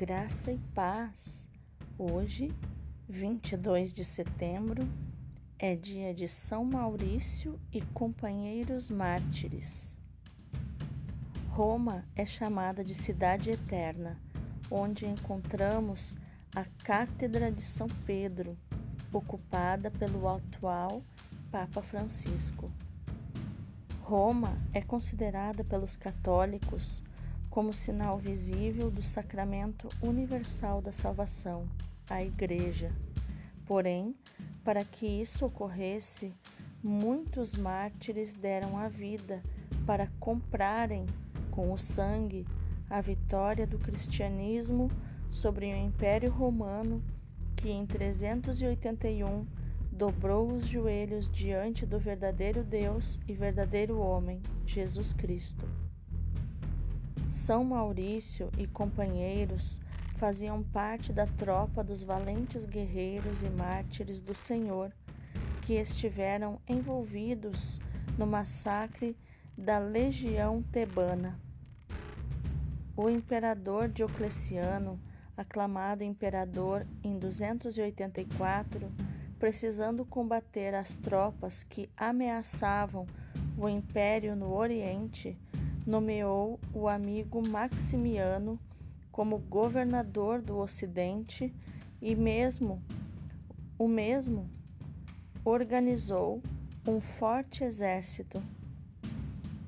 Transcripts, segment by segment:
Graça e paz. Hoje, 22 de setembro, é dia de São Maurício e companheiros mártires. Roma é chamada de cidade eterna, onde encontramos a Cátedra de São Pedro, ocupada pelo atual Papa Francisco. Roma é considerada pelos católicos como sinal visível do sacramento universal da salvação, a Igreja. Porém, para que isso ocorresse, muitos mártires deram a vida para comprarem com o sangue a vitória do cristianismo sobre o Império Romano, que em 381 dobrou os joelhos diante do verdadeiro Deus e verdadeiro homem, Jesus Cristo. São Maurício e companheiros faziam parte da tropa dos valentes guerreiros e mártires do Senhor que estiveram envolvidos no massacre da legião tebana. O imperador Diocleciano, aclamado imperador em 284, precisando combater as tropas que ameaçavam o império no Oriente, nomeou o amigo Maximiano como governador do Ocidente e mesmo o mesmo organizou um forte exército.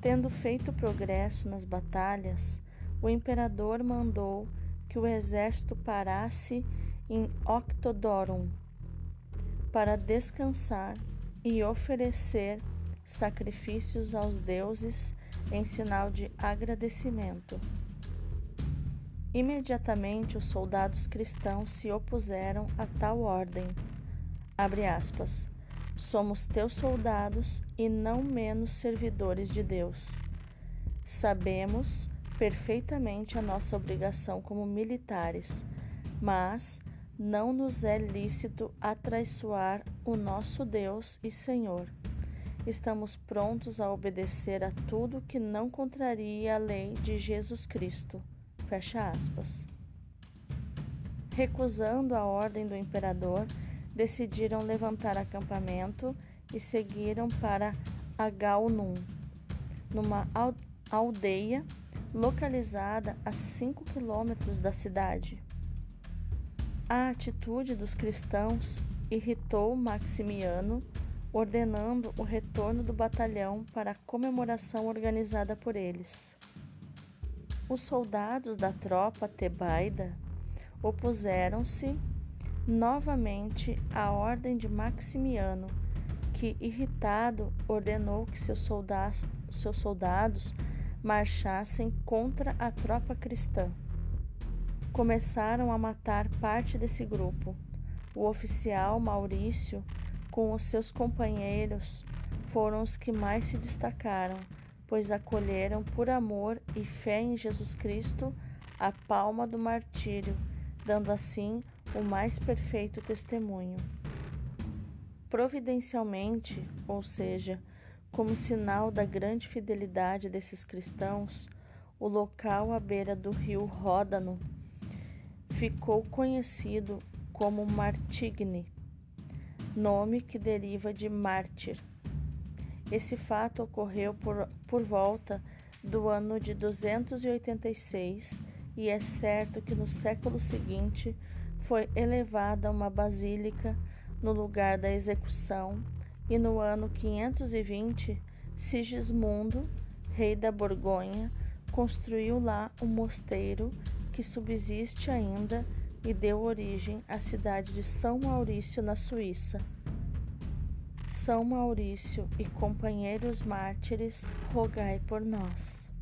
Tendo feito progresso nas batalhas, o imperador mandou que o exército parasse em Octodorum para descansar e oferecer sacrifícios aos deuses em sinal de agradecimento. Imediatamente os soldados cristãos se opuseram a tal ordem. Aspas, Somos teus soldados e não menos servidores de Deus. Sabemos perfeitamente a nossa obrigação como militares, mas não nos é lícito atraiçoar o nosso Deus e Senhor estamos prontos a obedecer a tudo que não contraria a lei de Jesus Cristo. Fecha aspas. Recusando a ordem do imperador, decidiram levantar acampamento e seguiram para Agaunum, numa aldeia localizada a 5 quilômetros da cidade. A atitude dos cristãos irritou Maximiano ordenando o retorno do batalhão para a comemoração organizada por eles. Os soldados da tropa tebaida opuseram-se novamente à ordem de Maximiano, que, irritado, ordenou que seus soldados, seus soldados marchassem contra a tropa cristã. Começaram a matar parte desse grupo. O oficial Maurício com os seus companheiros foram os que mais se destacaram, pois acolheram por amor e fé em Jesus Cristo a palma do martírio, dando assim o mais perfeito testemunho. Providencialmente, ou seja, como sinal da grande fidelidade desses cristãos, o local à beira do rio Ródano ficou conhecido como Martigne nome que deriva de mártir. Esse fato ocorreu por, por volta do ano de 286 e é certo que no século seguinte foi elevada uma basílica no lugar da execução e no ano 520 Sigismundo, rei da Borgonha, construiu lá um mosteiro que subsiste ainda e deu origem à cidade de São Maurício, na Suíça. São Maurício e companheiros mártires, rogai por nós.